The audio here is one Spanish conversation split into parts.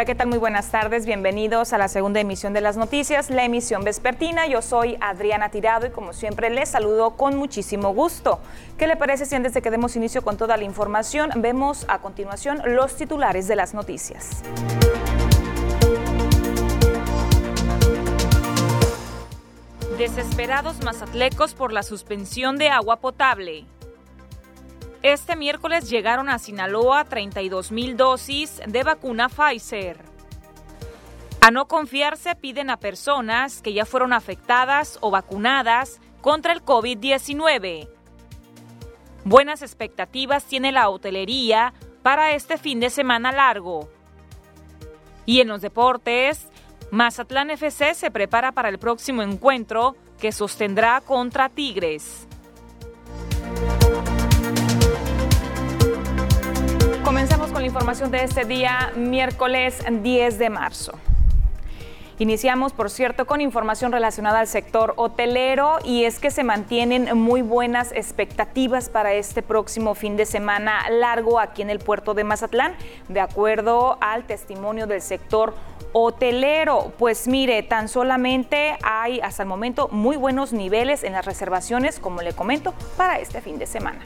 Hola, ¿qué tal? Muy buenas tardes. Bienvenidos a la segunda emisión de las noticias, la emisión vespertina. Yo soy Adriana Tirado y como siempre les saludo con muchísimo gusto. ¿Qué le parece si antes de que demos inicio con toda la información, vemos a continuación los titulares de las noticias? Desesperados mazatlecos por la suspensión de agua potable. Este miércoles llegaron a Sinaloa 32 mil dosis de vacuna Pfizer. A no confiarse piden a personas que ya fueron afectadas o vacunadas contra el COVID-19. Buenas expectativas tiene la hotelería para este fin de semana largo. Y en los deportes, Mazatlán FC se prepara para el próximo encuentro que sostendrá contra Tigres. Comenzamos con la información de este día, miércoles 10 de marzo. Iniciamos, por cierto, con información relacionada al sector hotelero y es que se mantienen muy buenas expectativas para este próximo fin de semana largo aquí en el puerto de Mazatlán, de acuerdo al testimonio del sector hotelero. Pues mire, tan solamente hay hasta el momento muy buenos niveles en las reservaciones, como le comento, para este fin de semana.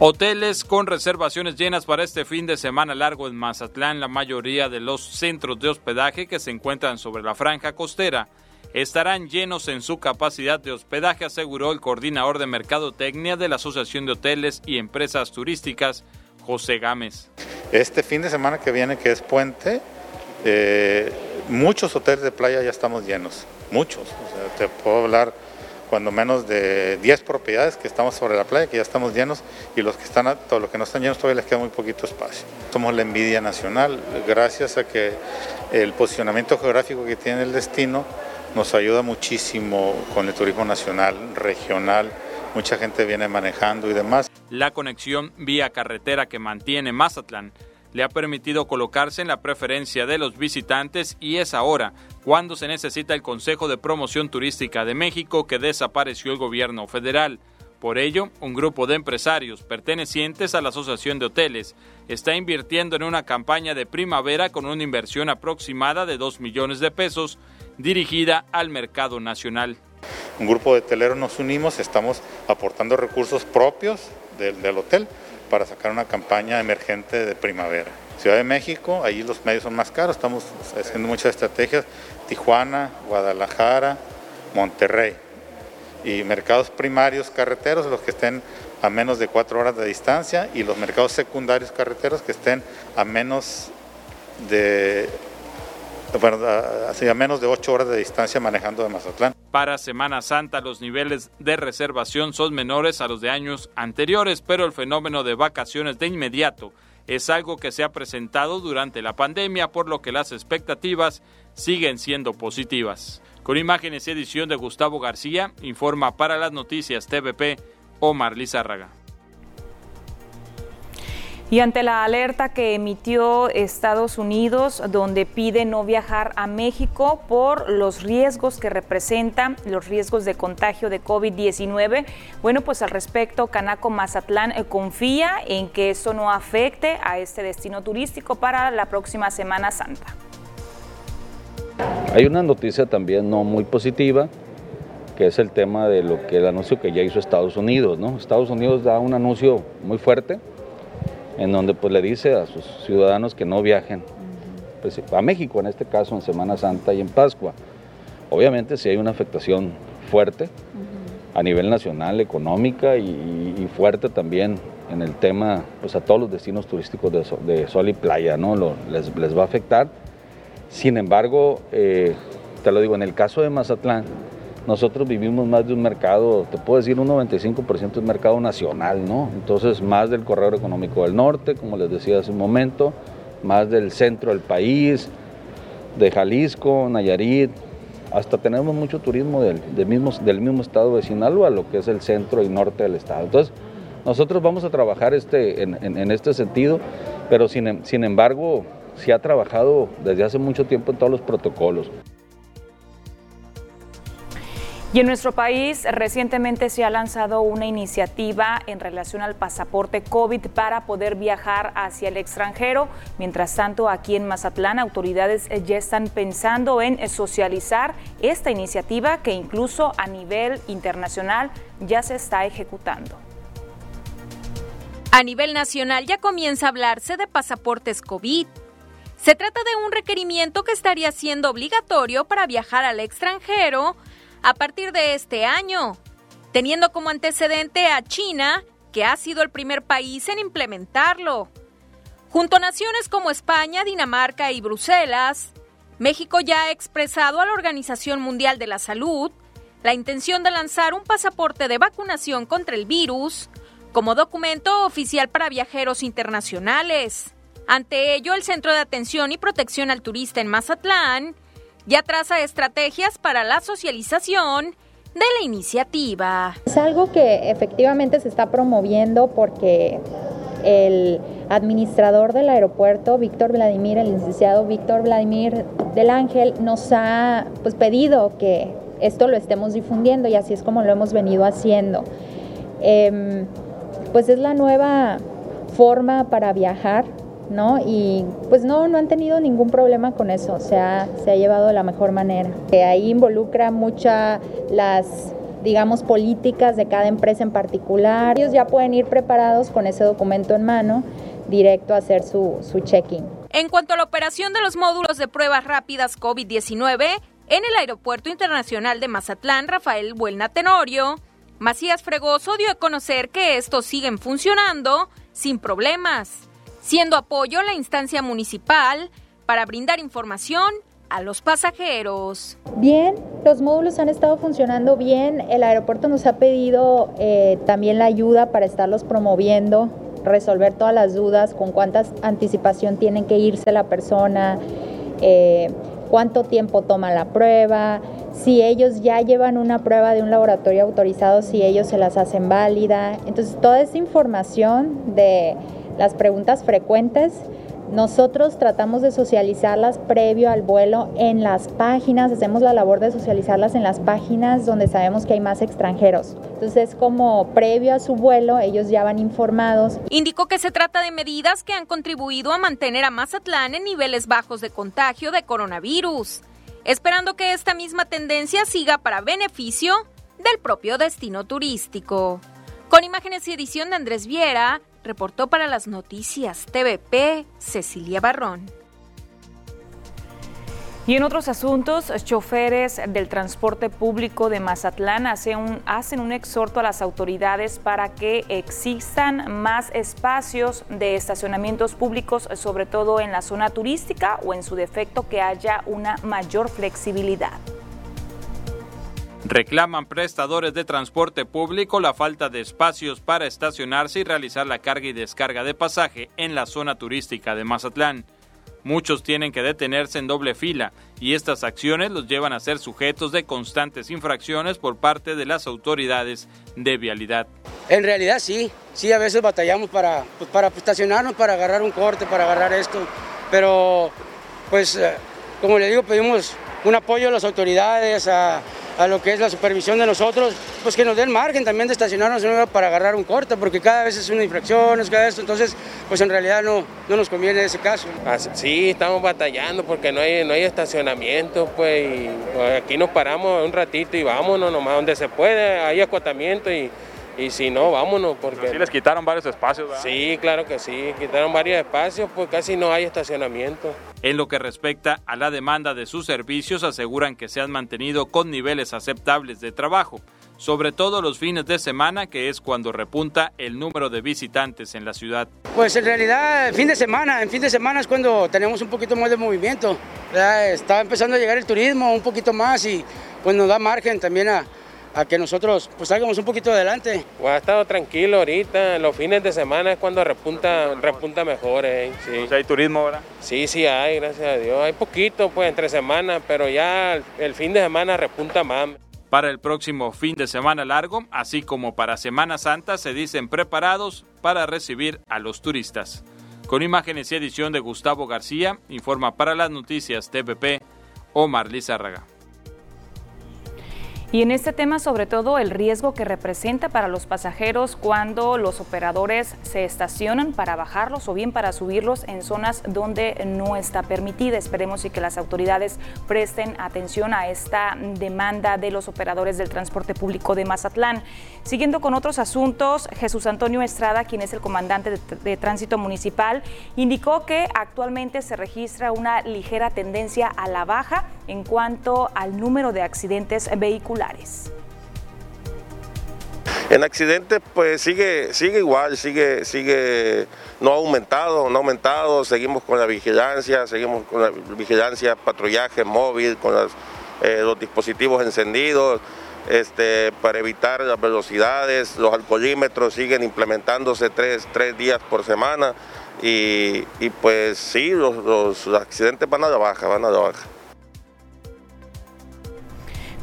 Hoteles con reservaciones llenas para este fin de semana largo en Mazatlán. La mayoría de los centros de hospedaje que se encuentran sobre la franja costera estarán llenos en su capacidad de hospedaje, aseguró el coordinador de mercadotecnia de la Asociación de Hoteles y Empresas Turísticas, José Gámez. Este fin de semana que viene, que es puente, eh, muchos hoteles de playa ya estamos llenos, muchos. Te puedo hablar cuando menos de 10 propiedades que estamos sobre la playa, que ya estamos llenos, y los que están, todos los que no están llenos todavía les queda muy poquito espacio. Somos la envidia nacional, gracias a que el posicionamiento geográfico que tiene el destino nos ayuda muchísimo con el turismo nacional, regional, mucha gente viene manejando y demás. La conexión vía carretera que mantiene Mazatlán le ha permitido colocarse en la preferencia de los visitantes y es ahora cuando se necesita el Consejo de Promoción Turística de México que desapareció el gobierno federal. Por ello, un grupo de empresarios pertenecientes a la Asociación de Hoteles está invirtiendo en una campaña de primavera con una inversión aproximada de 2 millones de pesos dirigida al mercado nacional. Un grupo de hoteleros nos unimos, estamos aportando recursos propios del, del hotel para sacar una campaña emergente de primavera. Ciudad de México, ahí los medios son más caros, estamos haciendo muchas estrategias, Tijuana, Guadalajara, Monterrey. Y mercados primarios carreteros, los que estén a menos de cuatro horas de distancia, y los mercados secundarios carreteros que estén a menos de bueno, a menos de ocho horas de distancia manejando de Mazatlán. Para Semana Santa los niveles de reservación son menores a los de años anteriores, pero el fenómeno de vacaciones de inmediato es algo que se ha presentado durante la pandemia, por lo que las expectativas siguen siendo positivas. Con imágenes y edición de Gustavo García, informa para las noticias TVP Omar Lizárraga. Y ante la alerta que emitió Estados Unidos, donde pide no viajar a México por los riesgos que representan los riesgos de contagio de COVID-19, bueno, pues al respecto, Canaco Mazatlán eh, confía en que eso no afecte a este destino turístico para la próxima Semana Santa. Hay una noticia también no muy positiva, que es el tema de lo que el anuncio que ya hizo Estados Unidos. Estados Unidos da un anuncio muy fuerte en donde pues le dice a sus ciudadanos que no viajen pues, a México, en este caso en Semana Santa y en Pascua. Obviamente si hay una afectación fuerte a nivel nacional, económica y, fuerte también en el tema, pues a todos los destinos turísticos de, sol y playa, ¿no? les, les, va a afectar. Sin embargo, eh, te lo digo, en el caso de Mazatlán, nosotros vivimos más de un mercado, te puedo decir un 95% es mercado nacional, ¿no? Entonces más del corredor económico del norte, como les decía hace un momento, más del centro del país, de Jalisco, Nayarit, hasta tenemos mucho turismo del, mismo, del mismo estado de Sinaloa, lo que es el centro y norte del estado. Entonces, nosotros vamos a trabajar este, en, este sentido, pero sin, sin embargo, se ha trabajado desde hace mucho tiempo en todos los protocolos. Y en nuestro país recientemente se ha lanzado una iniciativa en relación al pasaporte COVID para poder viajar hacia el extranjero. Mientras tanto, aquí en Mazatlán, autoridades ya están pensando en socializar esta iniciativa que incluso a nivel internacional ya se está ejecutando. A nivel nacional ya comienza a hablarse de pasaportes COVID. Se trata de un requerimiento que estaría siendo obligatorio para viajar al extranjero a partir de este año, teniendo como antecedente a China, que ha sido el primer país en implementarlo. Junto a naciones como España, Dinamarca y Bruselas, México ya ha expresado a la Organización Mundial de la Salud la intención de lanzar un pasaporte de vacunación contra el virus como documento oficial para viajeros internacionales. Ante ello, el Centro de Atención y Protección al Turista en Mazatlán ya traza estrategias para la socialización de la iniciativa. Es algo que efectivamente se está promoviendo porque el administrador del aeropuerto, Víctor Vladimir, el licenciado Víctor Vladimir del Ángel, nos ha pues, pedido que esto lo estemos difundiendo y así es como lo hemos venido haciendo. Em, pues es la nueva forma para viajar ¿no? Y pues no, no han tenido ningún problema con eso, o sea, se ha llevado de la mejor manera. Ahí involucra muchas las digamos, políticas de cada empresa en particular. Ellos ya pueden ir preparados con ese documento en mano, directo a hacer su, su check-in. En cuanto a la operación de los módulos de pruebas rápidas COVID-19, en el Aeropuerto Internacional de Mazatlán, Rafael Buelna Tenorio, Macías Fregoso dio a conocer que estos siguen funcionando sin problemas siendo apoyo la instancia municipal para brindar información a los pasajeros. Bien, los módulos han estado funcionando bien. El aeropuerto nos ha pedido eh, también la ayuda para estarlos promoviendo, resolver todas las dudas, con cuánta anticipación tienen que irse la persona, eh, cuánto tiempo toma la prueba, si ellos ya llevan una prueba de un laboratorio autorizado, si ellos se las hacen válida. Entonces, toda esa información de las preguntas frecuentes, nosotros tratamos de socializarlas previo al vuelo en las páginas, hacemos la labor de socializarlas en las páginas donde sabemos que hay más extranjeros. Entonces, como previo a su vuelo, ellos ya van informados. Indicó que se trata de medidas que han contribuido a mantener a Mazatlán en niveles bajos de contagio de coronavirus, esperando que esta misma tendencia siga para beneficio del propio destino turístico. Con imágenes y edición de Andrés Viera, reportó para las noticias TVP Cecilia Barrón. Y en otros asuntos, choferes del transporte público de Mazatlán hacen un, hacen un exhorto a las autoridades para que existan más espacios de estacionamientos públicos, sobre todo en la zona turística o en su defecto que haya una mayor flexibilidad. Reclaman prestadores de transporte público la falta de espacios para estacionarse y realizar la carga y descarga de pasaje en la zona turística de Mazatlán. Muchos tienen que detenerse en doble fila y estas acciones los llevan a ser sujetos de constantes infracciones por parte de las autoridades de vialidad. En realidad sí, sí, a veces batallamos para, pues, para estacionarnos, para agarrar un corte, para agarrar esto, pero pues eh, como le digo, pedimos un apoyo a las autoridades, a, a lo que es la supervisión de nosotros, pues que nos den margen también de estacionarnos para agarrar un corte, porque cada vez es una infracción, es cada esto, entonces pues en realidad no, no nos conviene ese caso. Sí, estamos batallando porque no hay, no hay estacionamiento, pues, pues, aquí nos paramos un ratito y vámonos nomás donde se puede, hay acotamiento y y si no, vámonos. Porque... sí les quitaron varios espacios, ¿verdad? Sí, claro que sí, quitaron varios espacios, pues casi no hay estacionamiento. En lo que respecta a la demanda de sus servicios, aseguran que se han mantenido con niveles aceptables de trabajo, sobre todo los fines de semana, que es cuando repunta el número de visitantes en la ciudad. Pues en realidad, fin de semana, en fin de semana es cuando tenemos un poquito más de movimiento. Está empezando a llegar el turismo un poquito más y pues nos da margen también a a que nosotros pues salgamos un poquito adelante. Pues ha estado tranquilo ahorita, los fines de semana es cuando repunta, repunta mejor. Eh, sí. hay turismo ahora? Sí, sí hay, gracias a Dios. Hay poquito pues entre semanas, pero ya el fin de semana repunta más. Para el próximo fin de semana largo, así como para Semana Santa, se dicen preparados para recibir a los turistas. Con imágenes y edición de Gustavo García, informa para las noticias TPP Omar Lizárraga. Y en este tema, sobre todo, el riesgo que representa para los pasajeros cuando los operadores se estacionan para bajarlos o bien para subirlos en zonas donde no está permitida. Esperemos y que las autoridades presten atención a esta demanda de los operadores del transporte público de Mazatlán. Siguiendo con otros asuntos, Jesús Antonio Estrada, quien es el comandante de, de tránsito municipal, indicó que actualmente se registra una ligera tendencia a la baja en cuanto al número de accidentes vehiculares. En accidentes, pues sigue, sigue igual, sigue, sigue, no ha aumentado, no ha aumentado, seguimos con la vigilancia, seguimos con la vigilancia, patrullaje móvil, con eh, los dispositivos encendidos, este, para evitar las velocidades, los alcoholímetros siguen implementándose tres, días por semana. Y, pues sí, los accidentes van a la baja, van a la baja.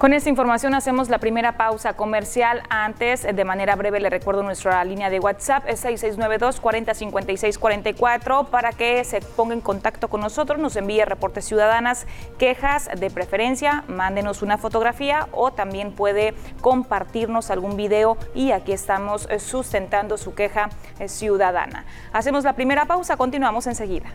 Con esta información hacemos la primera pausa comercial. Antes, de manera breve, le recuerdo nuestra línea de WhatsApp, es 6692-405644, para que se ponga en contacto con nosotros, nos envíe reportes ciudadanas, quejas de preferencia, mándenos una fotografía o también puede compartirnos algún video y aquí estamos sustentando su queja ciudadana. Hacemos la primera pausa, continuamos enseguida.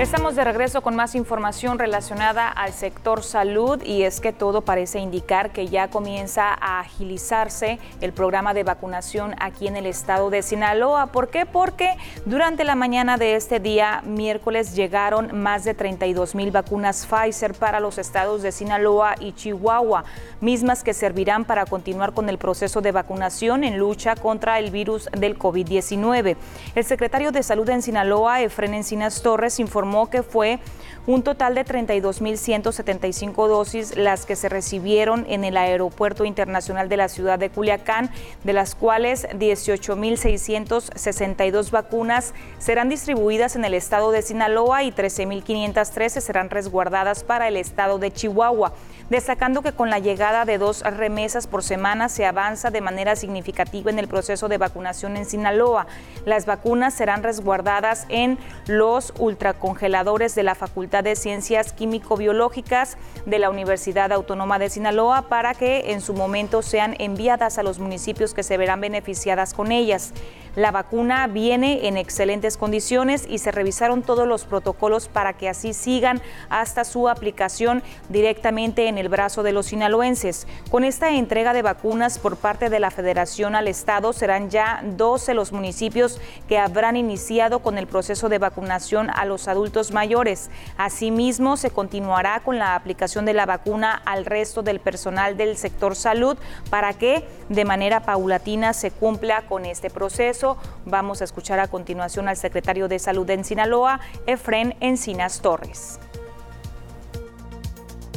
Estamos de regreso con más información relacionada al sector salud y es que todo parece indicar que ya comienza a agilizarse el programa de vacunación aquí en el estado de Sinaloa. ¿Por qué? Porque durante la mañana de este día, miércoles, llegaron más de 32 mil vacunas Pfizer para los estados de Sinaloa y Chihuahua, mismas que servirán para continuar con el proceso de vacunación en lucha contra el virus del COVID-19. El secretario de Salud en Sinaloa, Efren Encinas Torres, informó que fue un total de 32.175 dosis las que se recibieron en el Aeropuerto Internacional de la ciudad de Culiacán, de las cuales 18.662 vacunas serán distribuidas en el estado de Sinaloa y 13.513 serán resguardadas para el estado de Chihuahua destacando que con la llegada de dos remesas por semana se avanza de manera significativa en el proceso de vacunación en Sinaloa. Las vacunas serán resguardadas en los ultracongeladores de la Facultad de Ciencias Químico-Biológicas de la Universidad Autónoma de Sinaloa para que en su momento sean enviadas a los municipios que se verán beneficiadas con ellas. La vacuna viene en excelentes condiciones y se revisaron todos los protocolos para que así sigan hasta su aplicación directamente en el brazo de los sinaloenses. Con esta entrega de vacunas por parte de la Federación al Estado serán ya 12 los municipios que habrán iniciado con el proceso de vacunación a los adultos mayores. Asimismo, se continuará con la aplicación de la vacuna al resto del personal del sector salud para que de manera paulatina se cumpla con este proceso Vamos a escuchar a continuación al secretario de Salud en Sinaloa, Efren Encinas Torres.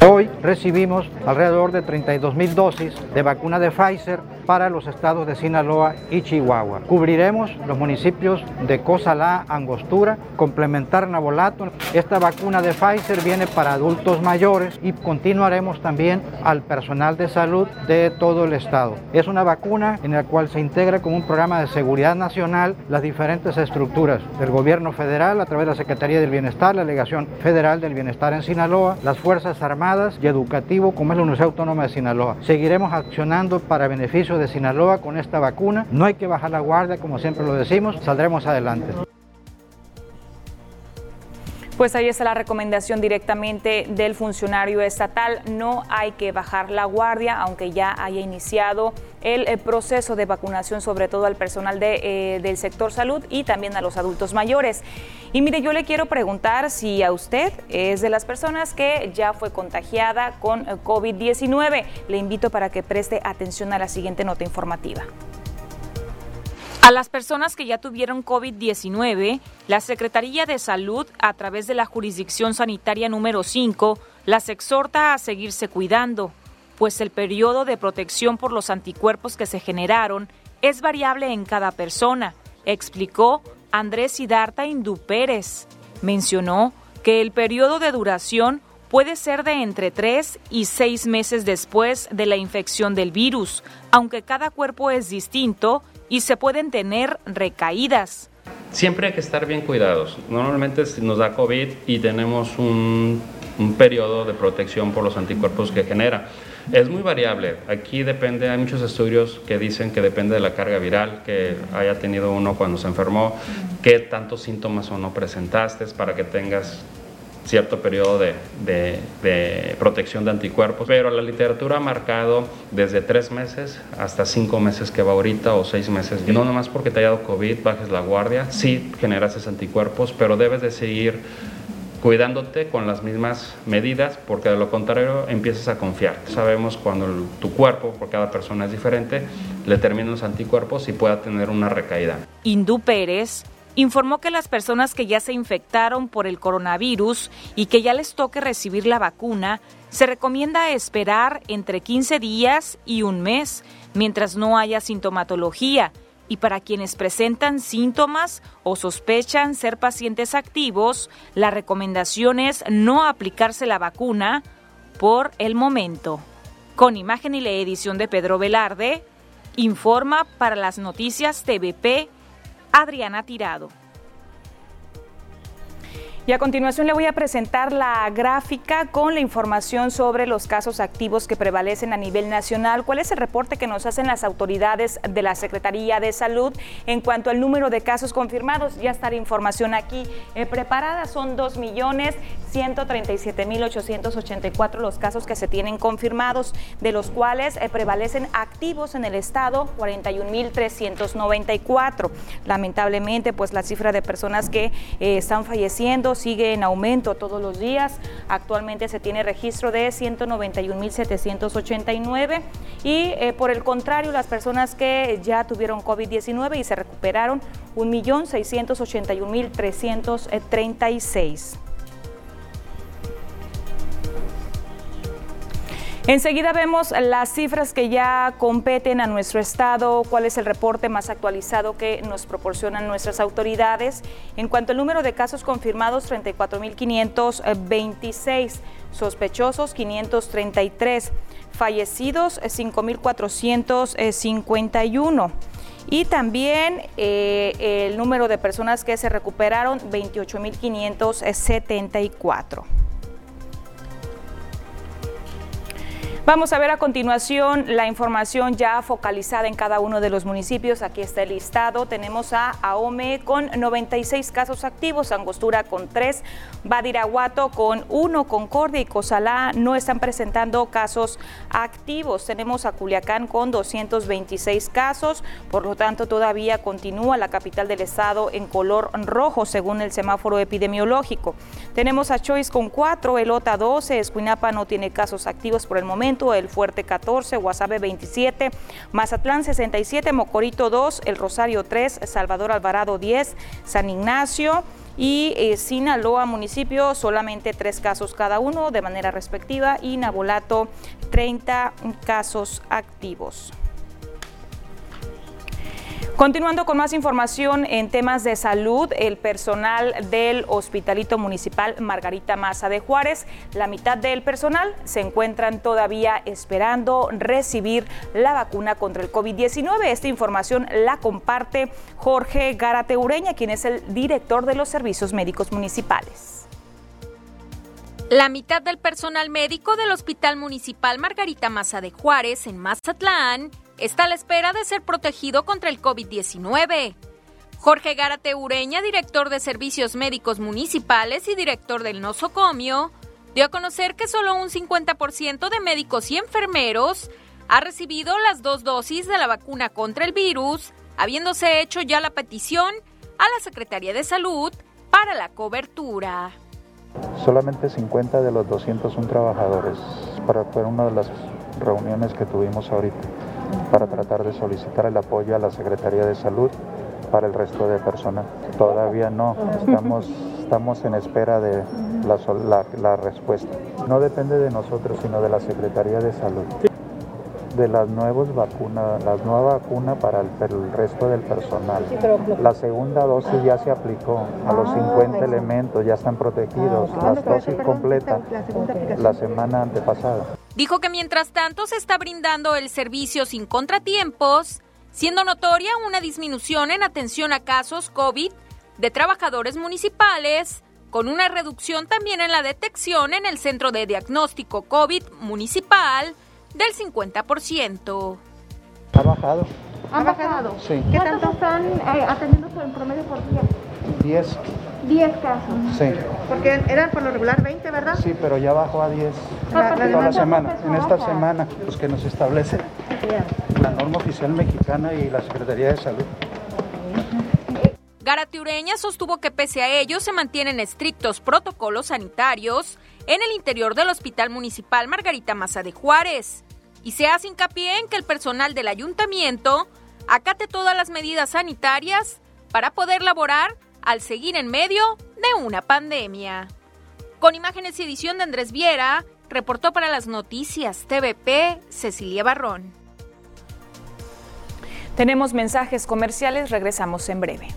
Hoy recibimos alrededor de 32 mil dosis de vacuna de Pfizer para los estados de Sinaloa y Chihuahua. Cubriremos los municipios de Cosalá, Angostura, complementar Nabolato. Esta vacuna de Pfizer viene para adultos mayores y continuaremos también al personal de salud de todo el estado. Es una vacuna en la cual se integra con un programa de seguridad nacional las diferentes estructuras del gobierno federal a través de la Secretaría del Bienestar, la Delegación Federal del Bienestar en Sinaloa, las Fuerzas Armadas y Educativo como es la Universidad Autónoma de Sinaloa. Seguiremos accionando para beneficio de Sinaloa con esta vacuna. No hay que bajar la guardia, como siempre lo decimos, saldremos adelante. Pues ahí está la recomendación directamente del funcionario estatal. No hay que bajar la guardia, aunque ya haya iniciado el, eh, proceso de vacunación, sobre todo al personal de, eh, del sector salud y también a los adultos mayores. Y mire, yo le quiero preguntar si a usted es de las personas que ya fue contagiada con eh, COVID-19. Le invito para que preste atención a la siguiente nota informativa. A las personas que ya tuvieron COVID-19, la Secretaría de Salud, a través de la jurisdicción sanitaria número 5, las exhorta a seguirse cuidando, pues el periodo de protección por los anticuerpos que se generaron es variable en cada persona, explicó Andrés Sidarta Indú Pérez. Mencionó que el periodo de duración puede ser de entre 3 y 6 meses después de la infección del virus, aunque cada cuerpo es distinto y se pueden tener recaídas. siempre hay que estar bien cuidados. Normalmente nos da COVID y tenemos un, un periodo de protección por los anticuerpos que genera. Es muy variable. Aquí depende, hay muchos estudios que dicen que depende de la carga viral que haya tenido uno cuando se enfermó, qué tantos síntomas o no presentaste para que tengas cierto periodo de, protección de anticuerpos, pero la literatura ha marcado desde tres meses hasta cinco meses que va ahorita o seis meses. Y no nomás porque te haya dado COVID, bajes la guardia, sí generas esos anticuerpos, pero debes de seguir cuidándote con las mismas medidas, porque de lo contrario empiezas a confiar. Sabemos cuando tu cuerpo, por cada persona es diferente, le terminan los anticuerpos y pueda tener una recaída. Indú Pérez informó que las personas que ya se infectaron por el coronavirus y que ya les toque recibir la vacuna, se recomienda esperar entre 15 días y un mes mientras no haya sintomatología y para quienes presentan síntomas o sospechan ser pacientes activos, la recomendación es no aplicarse la vacuna por el momento. Con imagen y la edición de Pedro Velarde, informa para las noticias TVP Adriana Tirado. Y a continuación le voy a presentar la gráfica con la información sobre los casos activos que prevalecen a nivel nacional. ¿Cuál es el reporte que nos hacen las autoridades de la Secretaría de Salud en cuanto al número de casos confirmados? Ya está la información aquí eh, preparada. Son 2.137.884 los casos que se tienen confirmados, de los cuales eh, prevalecen activos en el estado 41.394. Lamentablemente, pues la cifra de personas que eh, están falleciendo sigue en aumento todos los días. Actualmente se tiene registro de 191.789 y eh, por el contrario, las personas que ya tuvieron COVID-19 y se recuperaron, 1.681.336. Enseguida vemos las cifras que ya competen a nuestro estado, cuál es el reporte más actualizado que nos proporcionan nuestras autoridades. En cuanto al número de casos confirmados, 34.526, sospechosos 533, fallecidos 5.451 y también eh, el número de personas que se recuperaron 28.574. Vamos a ver a continuación la información ya focalizada en cada uno de los municipios. Aquí está el listado. Tenemos a Ahome con 96 casos activos, Angostura con 3, Badiraguato con 1, Concordia y Cozalá no están presentando casos activos. Tenemos a Culiacán con 226 casos, por lo tanto todavía continúa la capital del estado en color rojo según el semáforo epidemiológico. Tenemos a Choice con 4, Elota 12, Escuinapa no tiene casos activos por el momento. El Fuerte 14, Guasave 27, Mazatlán 67, Mocorito 2, El Rosario 3, Salvador Alvarado 10, San Ignacio y eh, Sinaloa municipio solamente tres casos cada uno de manera respectiva y Nabolato 30 casos activos. Continuando con más información en temas de salud, el personal del Hospitalito Municipal Margarita Maza de Juárez, la mitad del personal se encuentran todavía esperando recibir la vacuna contra el COVID-19. Esta información la comparte Jorge Gárate Ureña, quien es el director de los servicios médicos municipales. La mitad del personal médico del Hospital Municipal Margarita Maza de Juárez en Mazatlán está a la espera de ser protegido contra el COVID-19. Jorge Gárate Ureña, director de Servicios Médicos Municipales y director del nosocomio, dio a conocer que solo un 50% de médicos y enfermeros ha recibido las dos dosis de la vacuna contra el virus, habiéndose hecho ya la petición a la Secretaría de Salud para la cobertura. Solamente 50 de los 201 trabajadores, para fue una de las reuniones que tuvimos ahorita para tratar de solicitar el apoyo a la Secretaría de Salud para el resto de personas. Todavía no, estamos, estamos en espera de la, la, respuesta. No depende de nosotros, sino de la Secretaría de Salud. De las nuevas vacunas, las nuevas vacunas para el, resto del personal. La segunda dosis ya se aplicó a los 50 ah, elementos, ya están protegidos. Las dosis completas la semana antepasada. Dijo que mientras tanto se está brindando el servicio sin contratiempos, siendo notoria una disminución en atención a casos COVID de trabajadores municipales, con una reducción también en la detección en el Centro de Diagnóstico COVID municipal del 50%. Ha bajado. ¿Ha bajado? Sí. ¿Qué tanto están eh, atendiendo en promedio por día? 10. 10 casos. Sí. Porque eran por lo regular 20, ¿verdad? Sí, pero ya bajó a 10 La- toda la- semana. En esta semana, pues que nos establece la norma oficial mexicana y la Secretaría de Salud. Garatiureña sostuvo que pese a ello se mantienen estrictos protocolos sanitarios en el interior del Hospital Municipal Margarita Maza de Juárez y se hace hincapié en que el personal del ayuntamiento acate todas las medidas sanitarias para poder laborar al seguir en medio de una pandemia. Con imágenes y edición de Andrés Viera, reportó para las noticias TVP Cecilia Barrón. Tenemos mensajes comerciales, regresamos en breve.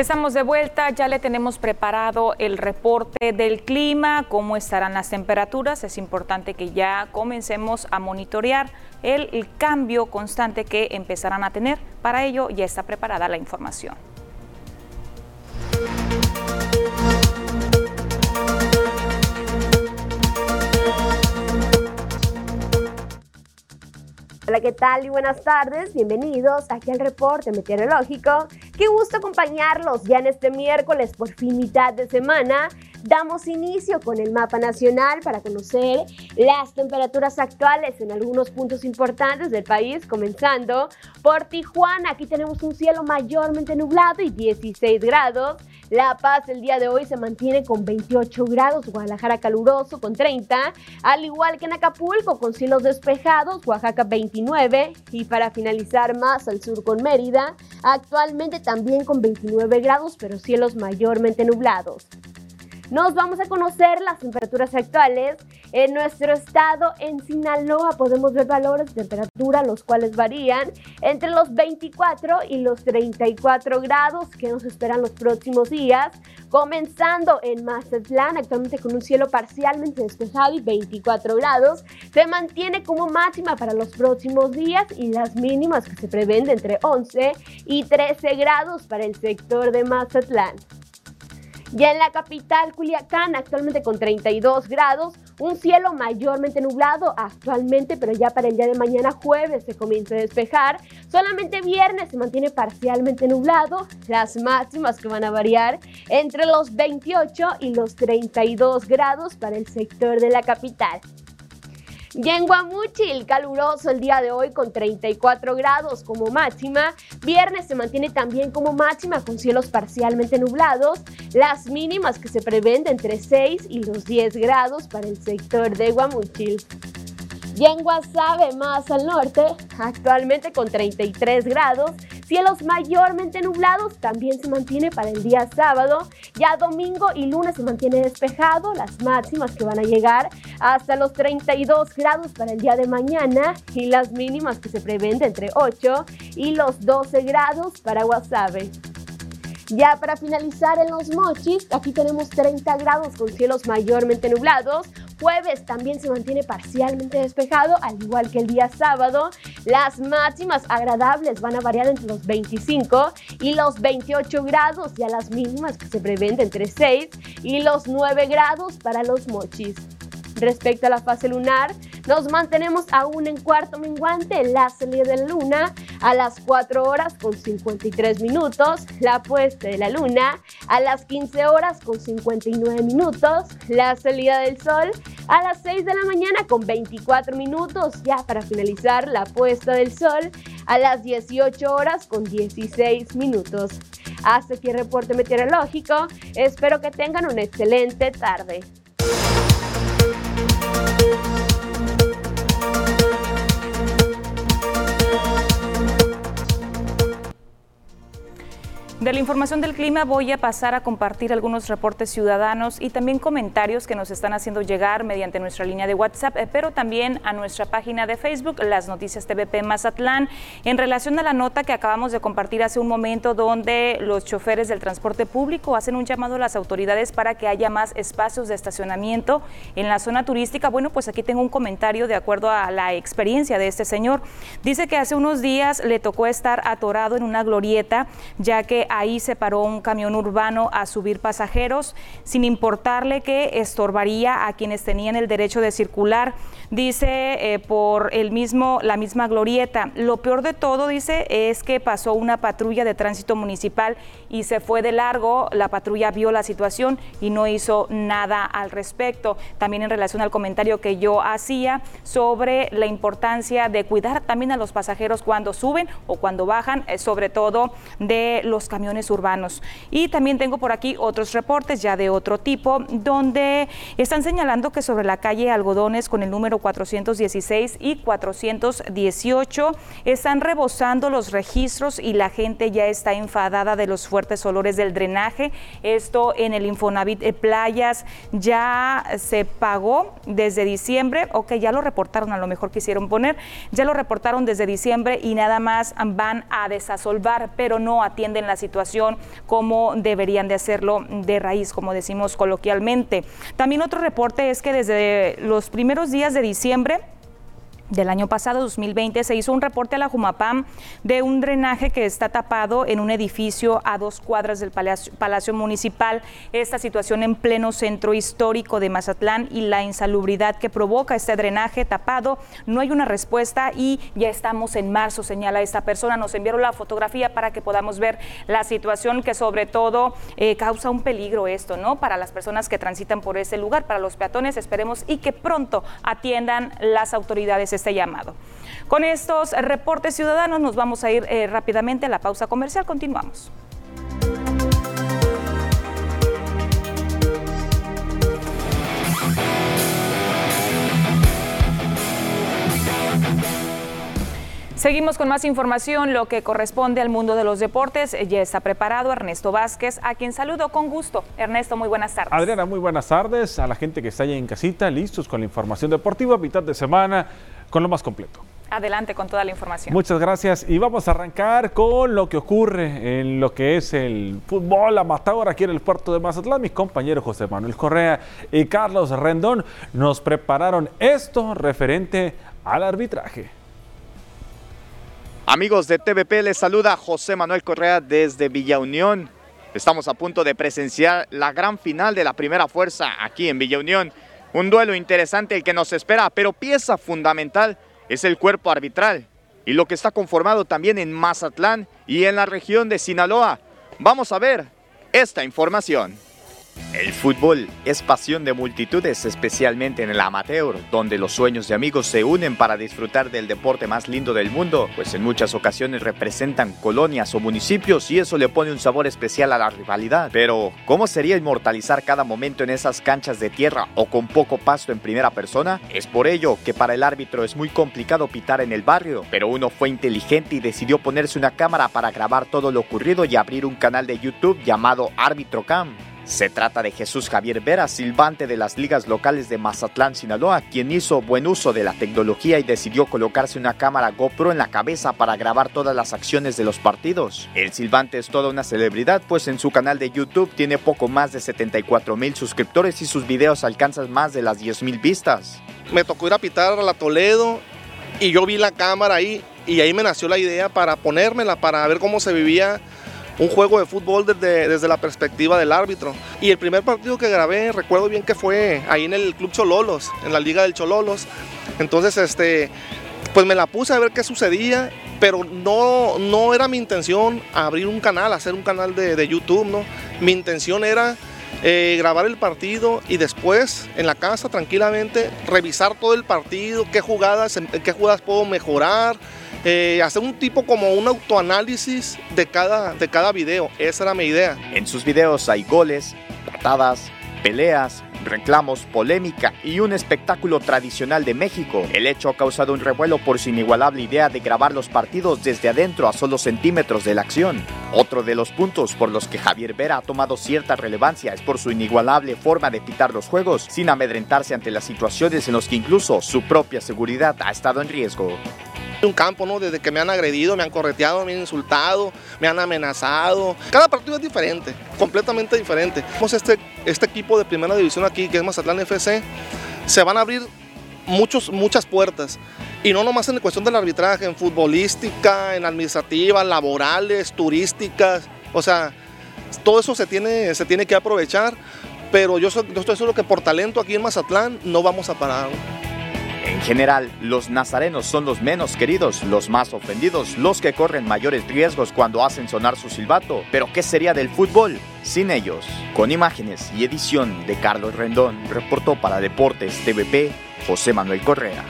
Estamos de vuelta, ya le tenemos preparado el reporte del clima, cómo estarán las temperaturas. Es importante que ya comencemos a monitorear el, el cambio constante que empezarán a tener. Para ello ya está preparada la información. Hola, ¿qué tal? Y buenas tardes. Bienvenidos aquí al reporte meteorológico. Qué gusto acompañarlos ya en este miércoles, por fin mitad de semana. Damos inicio con el mapa nacional para conocer las temperaturas actuales en algunos puntos importantes del país, comenzando por Tijuana. Aquí tenemos un cielo mayormente nublado y 16 grados. La Paz el día de hoy se mantiene con 28 grados, Guadalajara caluroso con 30, al igual que en Acapulco con cielos despejados, Oaxaca 29 y para finalizar más al sur con Mérida, actualmente también con 29 grados pero cielos mayormente nublados. Nos vamos a conocer las temperaturas actuales. En nuestro estado, en Sinaloa, podemos ver valores de temperatura, los cuales varían entre los 24 y los 34 grados que nos esperan los próximos días. Comenzando en Mazatlán, actualmente con un cielo parcialmente despejado y 24 grados. Se mantiene como máxima para los próximos días y las mínimas que se prevén de entre 11 y 13 grados para el sector de Mazatlán. Ya en la capital, Culiacán, actualmente con 32 grados, un cielo mayormente nublado actualmente, pero ya para el día de mañana jueves se comienza a despejar. Solamente viernes se mantiene parcialmente nublado, las máximas que van a variar entre los 28 y los 32 grados para el sector de la capital. Ya en Guamuchil, caluroso el día de hoy con 34 grados como máxima. Viernes se mantiene también como máxima con cielos parcialmente nublados. Las mínimas que se prevén de entre 6 y los 10 grados para el sector de Guamuchil. Ya en Guasave, más al norte, actualmente con 33 grados, cielos mayormente nublados, también se mantiene para el día sábado. Ya domingo y lunes se mantiene despejado, las máximas que van a llegar hasta los 32 grados para el día de mañana y las mínimas que se prevén de entre 8 y los 12 grados para Guasave. Ya para finalizar en los mochis, aquí tenemos 30 grados con cielos mayormente nublados. Jueves también se mantiene parcialmente despejado, al igual que el día sábado. Las máximas agradables van a variar entre los 25 y los 28 grados, ya las mínimas que se prevén entre 6 y los 9 grados para los mochis. Respecto a la fase lunar, nos mantenemos aún en cuarto menguante, la salida de la luna a las 4 horas con 53 minutos, la puesta de la luna a las 15 horas con 59 minutos, la salida del sol a las 6 de la mañana con 24 minutos, ya para finalizar la puesta del sol a las 18 horas con 16 minutos. Hasta aquí el reporte meteorológico, espero que tengan una excelente tarde. Thank you. De la información del clima voy a pasar a compartir algunos reportes ciudadanos y también comentarios que nos están haciendo llegar mediante nuestra línea de WhatsApp, eh, pero también a nuestra página de Facebook, Las Noticias TVP Mazatlán, en relación a la nota que acabamos de compartir hace un momento donde los choferes del transporte público hacen un llamado a las autoridades para que haya más espacios de estacionamiento en la zona turística. Bueno, pues aquí tengo un comentario de acuerdo a la experiencia de este señor. Dice que hace unos días le tocó estar atorado en una glorieta, ya que ahí se paró un camión urbano a subir pasajeros sin importarle que estorbaría a quienes tenían el derecho de circular. Dice eh, por el mismo, la misma glorieta. Lo peor de todo, dice, es que pasó una patrulla de tránsito municipal y se fue de largo. La patrulla vio la situación y no hizo nada al respecto. También en relación al comentario que yo hacía sobre la importancia de cuidar también a los pasajeros cuando suben o cuando bajan, eh, sobre todo de los camiones urbanos. Y también tengo por aquí otros reportes ya de otro tipo, donde están señalando que sobre la calle Algodones con el número 416 y 418 están rebosando los registros y la gente ya está enfadada de los fuertes olores del drenaje. Esto en el Infonavit Playas ya se pagó desde diciembre, ok, ya lo reportaron, a lo mejor quisieron poner, ya lo reportaron desde diciembre y nada más van a desasolvar, pero no atienden la situación situación como deberían de hacerlo de raíz, como decimos coloquialmente. También otro reporte es que desde los primeros días de diciembre, del año pasado, 2020, se hizo un reporte a la Jumapam de un drenaje que está tapado en un edificio a dos cuadras del Palacio, Municipal. Esta situación en pleno centro histórico de Mazatlán y la insalubridad que provoca este drenaje tapado. No hay una respuesta y ya estamos en marzo, señala esta persona. Nos enviaron la fotografía para que podamos ver la situación que sobre todo eh, causa un peligro esto, ¿no? Para las personas que transitan por ese lugar, para los peatones, esperemos y que pronto atiendan las autoridades este llamado. Con estos reportes ciudadanos nos vamos a ir eh, rápidamente a la pausa comercial. Continuamos. Seguimos con más información, lo que corresponde al mundo de los deportes. Ya está preparado Ernesto Vázquez, a quien saludo con gusto. Ernesto, muy buenas tardes. Adriana, muy buenas tardes. A la gente que está allá en casita, listos con la información deportiva, mitad de semana, con lo más completo. Adelante con toda la información. Muchas gracias y vamos a arrancar con lo que ocurre en lo que es el fútbol amatador aquí en el puerto de Mazatlán. Mis compañeros José Manuel Correa y Carlos Rendón nos prepararon esto referente al arbitraje. Amigos de TVP, les saluda José Manuel Correa desde Villa Unión. Estamos a punto de presenciar la gran final de la primera fuerza aquí en Villa Unión. Un duelo interesante el que nos espera, pero pieza fundamental es el cuerpo arbitral y lo que está conformado también en Mazatlán y en la región de Sinaloa. Vamos a ver esta información. El fútbol es pasión de multitudes, especialmente en el amateur, donde los sueños de amigos se unen para disfrutar del deporte más lindo del mundo, pues en muchas ocasiones representan colonias o municipios y eso le pone un sabor especial a la rivalidad. Pero, ¿cómo sería inmortalizar cada momento en esas canchas de tierra o con poco pasto en primera persona? Es por ello que para el árbitro es muy complicado pitar en el barrio, pero uno fue inteligente y decidió ponerse una cámara para grabar todo lo ocurrido y abrir un canal de YouTube llamado Árbitro Cam. Se trata de Jesús Javier Vera, silbante de las ligas locales de Mazatlán, Sinaloa, quien hizo buen uso de la tecnología y decidió colocarse una cámara GoPro en la cabeza para grabar todas las acciones de los partidos. El silbante es toda una celebridad, pues en su canal de YouTube tiene poco más de 74 mil suscriptores y sus videos alcanzan más de las 10 mil vistas. Me tocó ir a pitar a la Toledo y yo vi la cámara ahí y ahí me nació la idea para ponérmela, para ver cómo se vivía un juego de fútbol desde, desde la perspectiva del árbitro. Y el primer partido que grabé, recuerdo bien que fue ahí en el Club Chololos, en la Liga del Chololos. Entonces, este, pues me la puse a ver qué sucedía, pero no, no era mi intención abrir un canal, hacer un canal de, YouTube, ¿no? Mi intención era eh, grabar el partido y después en la casa tranquilamente revisar todo el partido, qué jugadas, qué jugadas puedo mejorar, eh, hacer un tipo como un autoanálisis de cada, de cada video. Esa era mi idea. En sus videos hay goles, patadas, peleas, reclamos, polémica y un espectáculo tradicional de México. El hecho ha causado un revuelo por su inigualable idea de grabar los partidos desde adentro a solo centímetros de la acción. Otro de los puntos por los que Javier Vera ha tomado cierta relevancia es por su inigualable forma de pitar los juegos sin amedrentarse ante las situaciones en las que incluso su propia seguridad ha estado en riesgo un campo, ¿no? Desde que me han agredido, me han correteado, me han insultado, me han amenazado. Cada partido es diferente, completamente diferente. Este, este equipo de primera división aquí, que es Mazatlán FC, se van a abrir muchos, muchas puertas. Y no nomás en cuestión del arbitraje, en futbolística, en administrativa, laborales, turísticas. O sea, todo eso se tiene, se tiene que aprovechar. Pero yo, yo estoy seguro que por talento aquí en Mazatlán no vamos a parar. En general, los nazarenos son los menos queridos, los más ofendidos, los que corren mayores riesgos cuando hacen sonar su silbato. Pero ¿qué sería del fútbol sin ellos? Con imágenes y edición de Carlos Rendón, reportó para Deportes TVP José Manuel Correa.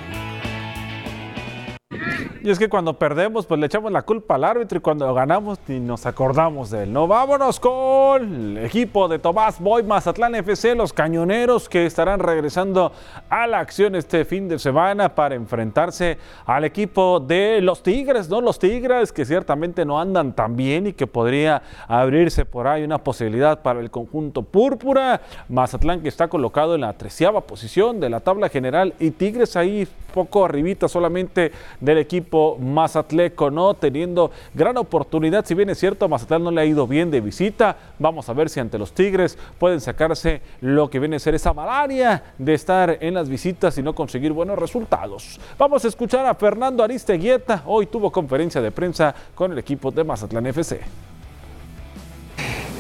Y es que cuando perdemos, pues le echamos la culpa al árbitro y cuando ganamos ni nos acordamos de él. No, vámonos con el equipo de Tomás Boy Mazatlán FC, los cañoneros que estarán regresando a la acción este fin de semana para enfrentarse al equipo de los Tigres, ¿no? Los Tigres que ciertamente no andan tan bien y que podría abrirse por ahí una posibilidad para el conjunto púrpura. Mazatlán que está colocado en la treceava posición de la tabla general y Tigres ahí poco arribita solamente del equipo Mazatleco, ¿no? Teniendo gran oportunidad, si bien es cierto, Mazatlán no le ha ido bien de visita, vamos a ver si ante los Tigres pueden sacarse lo que viene a ser esa malaria de estar en las visitas y no conseguir buenos resultados. Vamos a escuchar a Fernando Aristeguieta, hoy tuvo conferencia de prensa con el equipo de Mazatlán FC.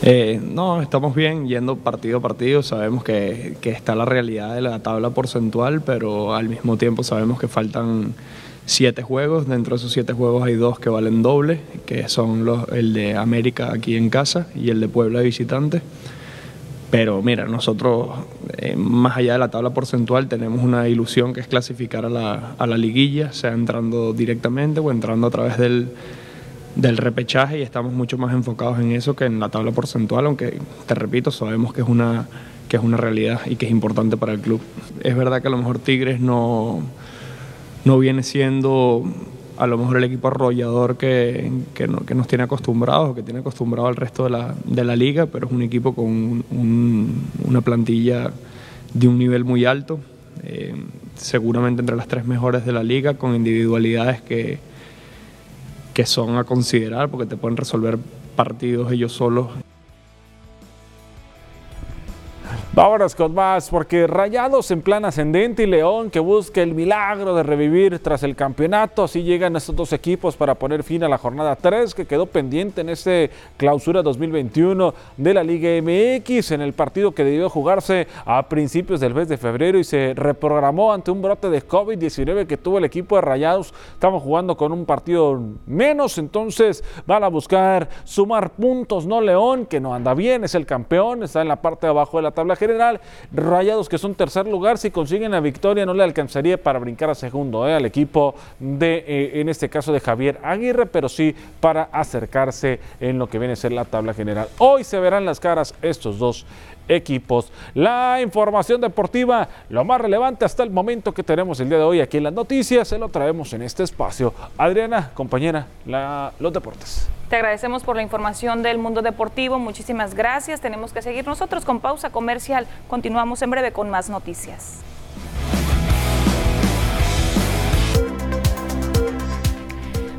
Eh, no, estamos bien yendo partido a partido. Sabemos que, está la realidad de la tabla porcentual, pero al mismo tiempo sabemos que faltan siete juegos. Dentro de esos siete juegos hay dos que valen doble, que son el de América aquí en casa y el de Puebla de visitante. Pero mira, nosotros, eh, más allá de la tabla porcentual, tenemos una ilusión que es clasificar a la, a la liguilla, sea entrando directamente o entrando a través del del repechaje y estamos mucho más enfocados en eso que en la tabla porcentual, aunque te repito, sabemos que es una, que es una realidad y que es importante para el club. Es verdad que a lo mejor Tigres no, no viene siendo a lo mejor el equipo arrollador que, que, nos tiene acostumbrados, que tiene acostumbrado al resto de la, de la liga, pero es un equipo con una plantilla de un nivel muy alto, eh, seguramente entre las tres mejores de la liga, con individualidades que, que son a considerar porque te pueden resolver partidos ellos solos Vámonos con más, porque Rayados en plan ascendente y León que busca el milagro de revivir tras el campeonato. Así llegan estos dos equipos para poner fin a la jornada 3 que quedó pendiente en este clausura 2021 de la Liga MX en el partido que debió jugarse a principios del mes de febrero y se reprogramó ante un brote de COVID-19 que tuvo el equipo de Rayados. Estamos jugando con un partido menos, entonces van a buscar sumar puntos, no León, que no anda bien, es el campeón, está en la parte de abajo de la tabla general. Rayados que son tercer lugar, si consiguen la victoria no le alcanzaría para brincar a segundo eh, al equipo de, eh, en este caso de Javier Aguirre, pero sí para acercarse en lo que viene a ser la tabla general. Hoy se verán las caras estos dos equipos. La información deportiva, lo más relevante hasta el momento que tenemos el día de hoy aquí en las noticias, se lo traemos en este espacio. Adriana, compañera, los deportes. Te agradecemos por la información del mundo deportivo. Muchísimas gracias. Tenemos que seguir nosotros con pausa comercial. Continuamos en breve con más noticias.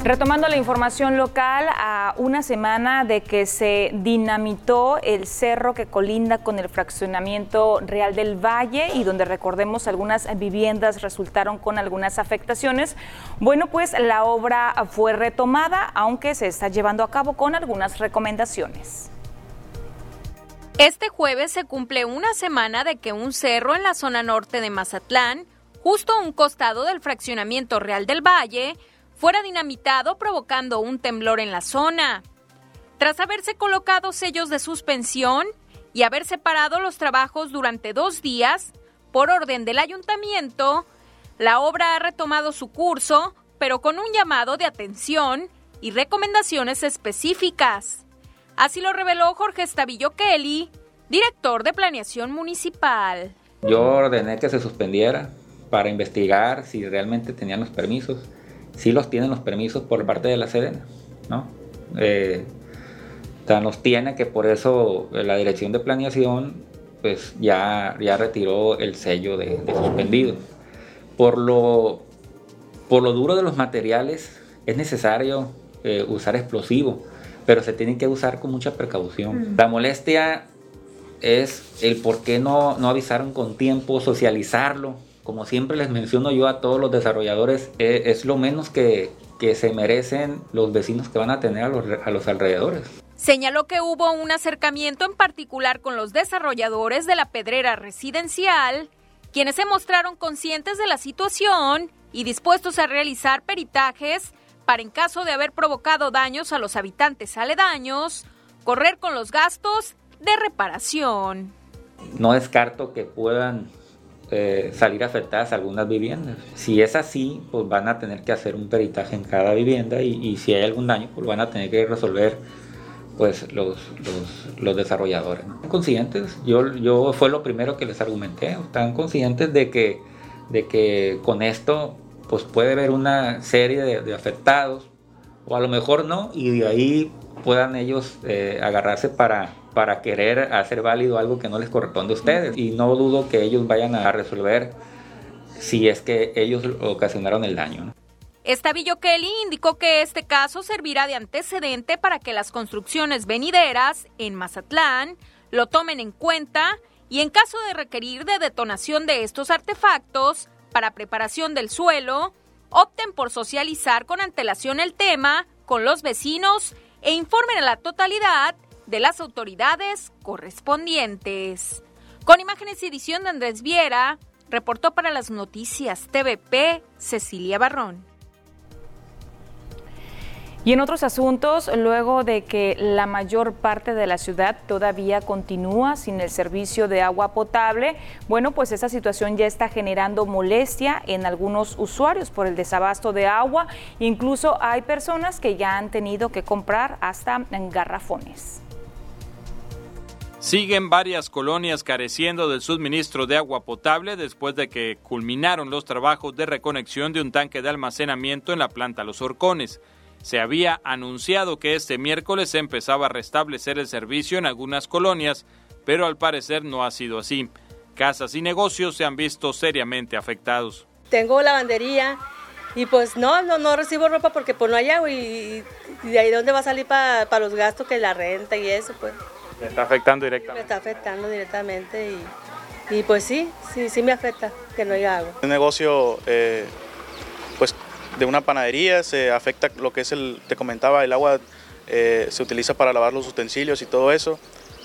Retomando la información local, a una semana de que se dinamitó el cerro que colinda con el fraccionamiento Real del Valle y donde recordemos algunas viviendas resultaron con algunas afectaciones, bueno, pues la obra fue retomada, aunque se está llevando a cabo con algunas recomendaciones. Este jueves se cumple una semana de que un cerro en la zona norte de Mazatlán, justo a un costado del fraccionamiento Real del Valle, fuera dinamitado provocando un temblor en la zona. Tras haberse colocado sellos de suspensión y haber separado los trabajos durante dos días, por orden del ayuntamiento, la obra ha retomado su curso, pero con un llamado de atención y recomendaciones específicas. Así lo reveló Jorge Estavillo Kelly, director de Planeación Municipal. Yo ordené que se suspendiera para investigar si realmente tenían los permisos. Si los tienen los permisos por parte de la Sedena, ¿no? Eh, tan los tiene que por eso la dirección de planeación pues ya, ya retiró el sello de, suspendido. Por lo, por lo duro de los materiales es necesario eh, usar explosivo, pero se tiene que usar con mucha precaución. La molestia es el por qué no, no avisaron con tiempo, socializarlo. Como siempre les menciono yo a todos los desarrolladores, eh, es lo menos que, que, se merecen los vecinos que van a tener a los, a los alrededores. Señaló que hubo un acercamiento en particular con los desarrolladores de la pedrera residencial, quienes se mostraron conscientes de la situación y dispuestos a realizar peritajes para en caso de haber provocado daños a los habitantes aledaños, correr con los gastos de reparación. No descarto que puedan eh, salir afectadas algunas viviendas. Si es así, pues van a tener que hacer un peritaje en cada vivienda y, si hay algún daño, pues van a tener que resolver pues los, los, desarrolladores. Conscientes, yo, yo fue lo primero que les argumenté, están conscientes de que, de que con esto pues puede haber una serie de, afectados, o a lo mejor no, y de ahí puedan ellos eh, agarrarse para, para querer hacer válido algo que no les corresponde a ustedes. Y no dudo que ellos vayan a resolver si es que ellos ocasionaron el daño. Estavillo Kelly indicó que este caso servirá de antecedente para que las construcciones venideras en Mazatlán lo tomen en cuenta y en caso de requerir de detonación de estos artefactos para preparación del suelo, opten por socializar con antelación el tema con los vecinos e informen a la totalidad de las autoridades correspondientes. Con imágenes y edición de Andrés Viera, reportó para las noticias TVP Cecilia Barrón. Y en otros asuntos, luego de que la mayor parte de la ciudad todavía continúa sin el servicio de agua potable, bueno, pues esa situación ya está generando molestia en algunos usuarios por el desabasto de agua. Incluso hay personas que ya han tenido que comprar hasta garrafones. Siguen varias colonias careciendo del suministro de agua potable después de que culminaron los trabajos de reconexión de un tanque de almacenamiento en la planta Los Horcones. Se había anunciado que este miércoles se empezaba a restablecer el servicio en algunas colonias, pero al parecer no ha sido así. Casas y negocios se han visto seriamente afectados. Tengo lavandería y pues no, no, no recibo ropa porque pues no hay agua y, de ahí dónde va a salir para los gastos que la renta y eso pues. ¿Me está afectando directamente? Me está afectando directamente y, y pues sí, sí, sí me afecta que no haya agua. Un negocio eh, pues de una panadería, se afecta lo que es el, te comentaba, el agua eh, se utiliza para lavar los utensilios y todo eso,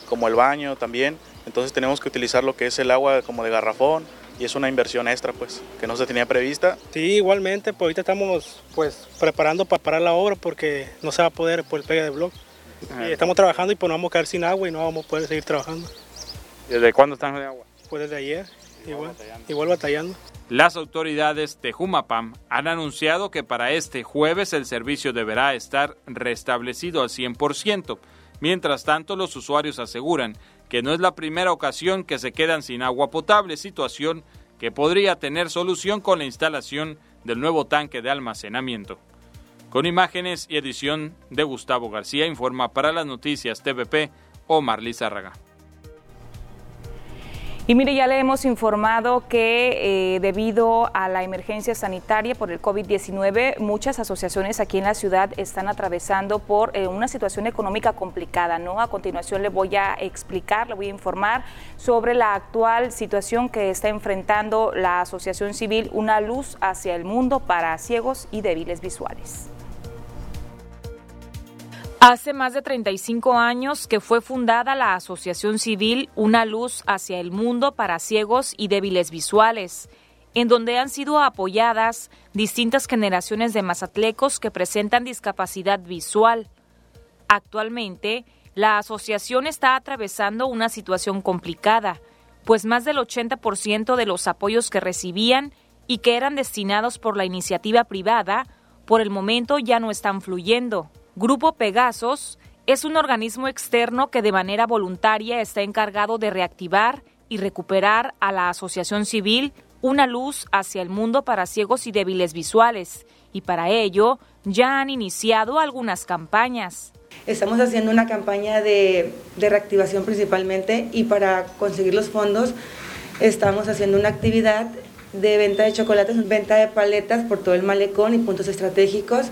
como el baño también, entonces tenemos que utilizar lo que es el agua como de garrafón y es una inversión extra pues que no se tenía prevista. Sí, igualmente, pues ahorita estamos pues preparando para parar la obra porque no se va a poder por el pegue de blog. Y estamos trabajando y pues no vamos a quedar sin agua y no vamos a poder seguir trabajando. ¿Desde cuándo están sin agua? Pues desde ayer, igual, igual batallando. Las autoridades de Jumapam han anunciado que para este jueves el servicio deberá estar restablecido al 100%. Mientras tanto, los usuarios aseguran que no es la primera ocasión que se quedan sin agua potable, situación que podría tener solución con la instalación del nuevo tanque de almacenamiento. Con imágenes y edición de Gustavo García, informa para las noticias TVP Omar Lizárraga. Y mire, ya le hemos informado que eh, debido a la emergencia sanitaria por el COVID-19, muchas asociaciones aquí en la ciudad están atravesando por eh, una situación económica complicada, ¿no? A continuación le voy a explicar, le voy a informar sobre la actual situación que está enfrentando la Asociación Civil Una Luz hacia el Mundo para Ciegos y Débiles Visuales. Hace más de 35 años que fue fundada la Asociación Civil Una Luz hacia el Mundo para Ciegos y Débiles Visuales, en donde han sido apoyadas distintas generaciones de mazatlecos que presentan discapacidad visual. Actualmente, la asociación está atravesando una situación complicada, pues más del 80% de los apoyos que recibían y que eran destinados por la iniciativa privada, por el momento ya no están fluyendo. Grupo Pegasos es un organismo externo que de manera voluntaria está encargado de reactivar y recuperar a la Asociación Civil una luz hacia el mundo para ciegos y débiles visuales, y para ello ya han iniciado algunas campañas. Estamos haciendo una campaña de, de, reactivación principalmente y para conseguir los fondos estamos haciendo una actividad de venta de chocolates, venta de paletas por todo el malecón y puntos estratégicos.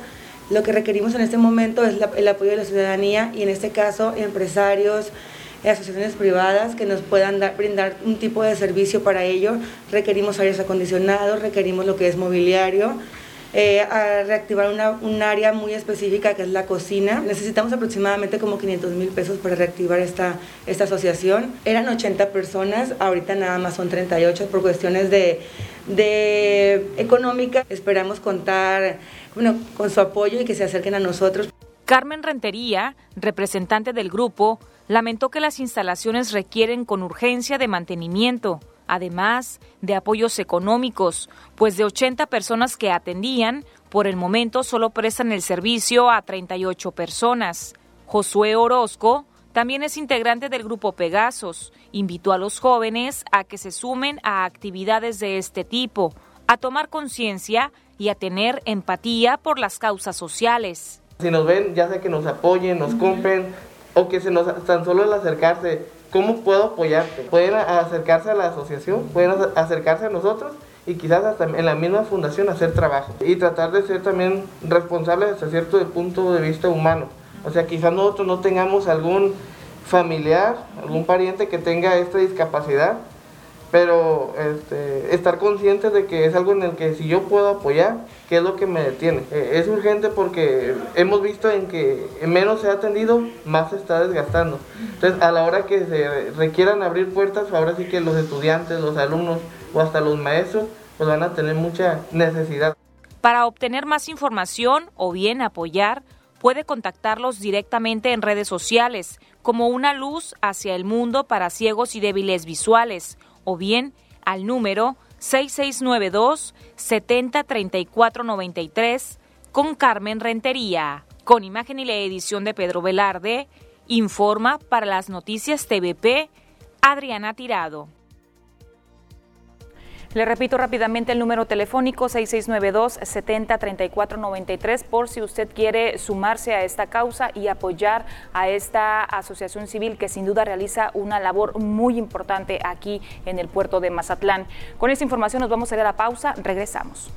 Lo que requerimos en este momento es el apoyo de la ciudadanía y en este caso empresarios, asociaciones privadas que nos puedan dar, brindar un tipo de servicio para ello. Requerimos aires acondicionados, requerimos lo que es mobiliario. Eh, reactivar una, un área muy específica que es la cocina. Necesitamos aproximadamente como 500 mil pesos para reactivar esta, esta asociación. Eran 80 personas, ahorita nada más son 38 por cuestiones de, de económica. Esperamos contar bueno, con su apoyo y que se acerquen a nosotros. Carmen Rentería, representante del grupo, lamentó que las instalaciones requieren con urgencia de mantenimiento, además de apoyos económicos, pues de 80 personas que atendían, por el momento solo prestan el servicio a 38 personas. Josué Orozco también es integrante del grupo Pegasos. Invitó a los jóvenes a que se sumen a actividades de este tipo, a tomar conciencia y a tener empatía por las causas sociales. Si nos ven, ya sea que nos apoyen, nos compren, o que se nos tan solo el acercarse, ¿cómo puedo apoyarte? Pueden acercarse a la asociación, pueden acercarse a nosotros y quizás hasta en la misma fundación hacer trabajo y tratar de ser también responsables hasta cierto punto de vista humano. O sea, quizás nosotros no tengamos algún familiar, algún pariente que tenga esta discapacidad, pero este, estar conscientes de que es algo en el que si yo puedo apoyar, ¿qué es lo que me detiene? Eh, es urgente porque hemos visto en que menos se ha atendido, más se está desgastando. Entonces, a la hora que se requieran abrir puertas, ahora sí que los estudiantes, los alumnos o hasta los maestros, pues van a tener mucha necesidad. Para obtener más información o bien apoyar, puede contactarlos directamente en redes sociales, como una luz hacia el mundo para ciegos y débiles visuales o bien al número 6692 703493 con Carmen Rentería. Con imagen y la edición de Pedro Velarde, informa para las noticias TVP Adriana Tirado. Le repito rápidamente el número telefónico 6692-703493 por si usted quiere sumarse a esta causa y apoyar a esta asociación civil que sin duda realiza una labor muy importante aquí en el puerto de Mazatlán. Con esta información nos vamos a ir a pausa, regresamos.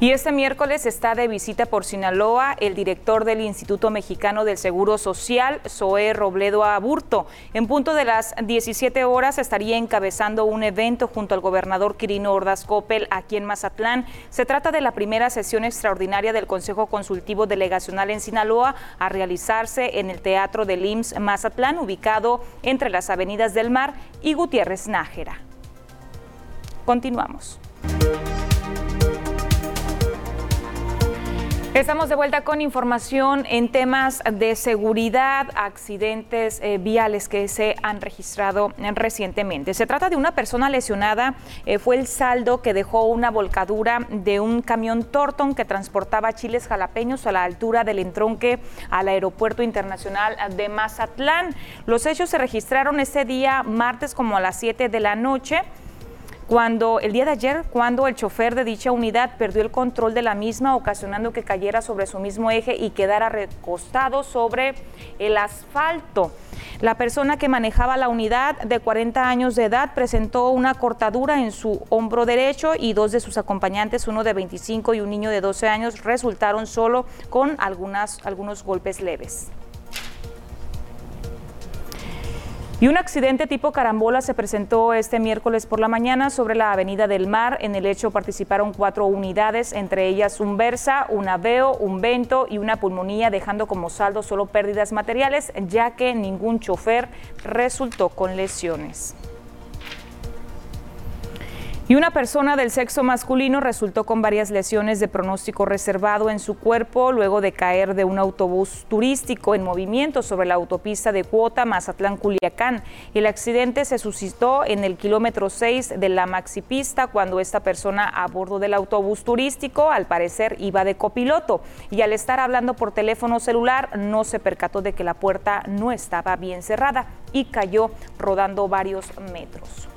Y este miércoles está de visita por Sinaloa el director del Instituto Mexicano del Seguro Social, Zoé Robledo Aburto. En punto de las 17 horas estaría encabezando un evento junto al gobernador Quirino Ordaz Coppel aquí en Mazatlán. Se trata de la primera sesión extraordinaria del Consejo Consultivo Delegacional en Sinaloa a realizarse en el Teatro del IMSS Mazatlán, ubicado entre las Avenidas del Mar y Gutiérrez Nájera. Continuamos. Estamos de vuelta con información en temas de seguridad, accidentes eh, viales que se han registrado recientemente. Se trata de una persona lesionada, eh, fue el saldo que dejó una volcadura de un camión Torton que transportaba chiles jalapeños a la altura del entronque al Aeropuerto Internacional de Mazatlán. Los hechos se registraron ese día martes como a las 7 de la noche cuando el día de ayer, cuando el chofer de dicha unidad perdió el control de la misma, ocasionando que cayera sobre su mismo eje y quedara recostado sobre el asfalto. La persona que manejaba la unidad de 40 años de edad presentó una cortadura en su hombro derecho y dos de sus acompañantes, uno de 25 y un niño de 12 años, resultaron solo con algunas, algunos golpes leves. Y un accidente tipo carambola se presentó este miércoles por la mañana sobre la Avenida del Mar. En el hecho participaron cuatro unidades, entre ellas un Versa, un Aveo, un Vento y una pulmonía, dejando como saldo solo pérdidas materiales, ya que ningún chofer resultó con lesiones. Y una persona del sexo masculino resultó con varias lesiones de pronóstico reservado en su cuerpo luego de caer de un autobús turístico en movimiento sobre la autopista de Cuota Mazatlán-Culiacán. El accidente se suscitó en el kilómetro 6 de la maxipista cuando esta persona a bordo del autobús turístico al parecer iba de copiloto y al estar hablando por teléfono celular no se percató de que la puerta no estaba bien cerrada y cayó rodando varios metros.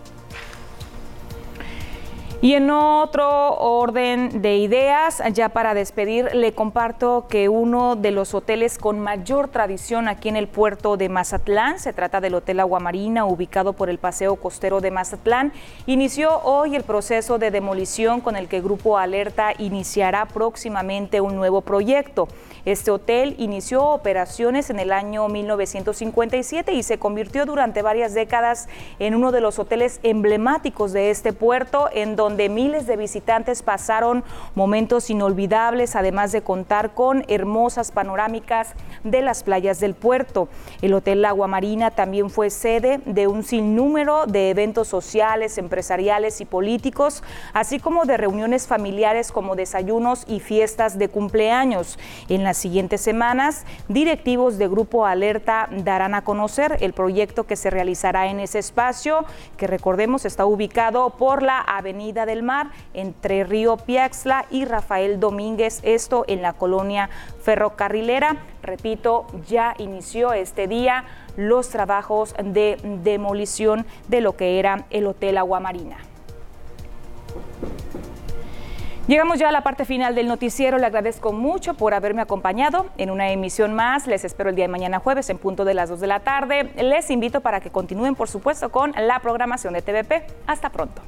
Y en otro orden de ideas, ya para despedir, le comparto que uno de los hoteles con mayor tradición aquí en el puerto de Mazatlán, se trata del Hotel Aguamarina, ubicado por el Paseo Costero de Mazatlán, inició hoy el proceso de demolición con el que Grupo Alerta iniciará próximamente un nuevo proyecto. Este hotel inició operaciones en el año 1957 y se convirtió durante varias décadas en uno de los hoteles emblemáticos de este puerto, en donde donde miles de visitantes pasaron momentos inolvidables, además de contar con hermosas panorámicas de las playas del puerto. El Hotel Agua Marina también fue sede de un sinnúmero de eventos sociales, empresariales y políticos, así como de reuniones familiares como desayunos y fiestas de cumpleaños. En las siguientes semanas, directivos de Grupo Alerta darán a conocer el proyecto que se realizará en ese espacio, que recordemos está ubicado por la avenida del Mar entre Río Piaxla y Rafael Domínguez, esto en la colonia ferrocarrilera. Repito, ya inició este día los trabajos de demolición de lo que era el Hotel Aguamarina. Llegamos ya a la parte final del noticiero. Le agradezco mucho por haberme acompañado en una emisión más. Les espero el día de mañana jueves en punto de las 2 de la tarde. Les invito para que continúen, por supuesto, con la programación de TVP. Hasta pronto.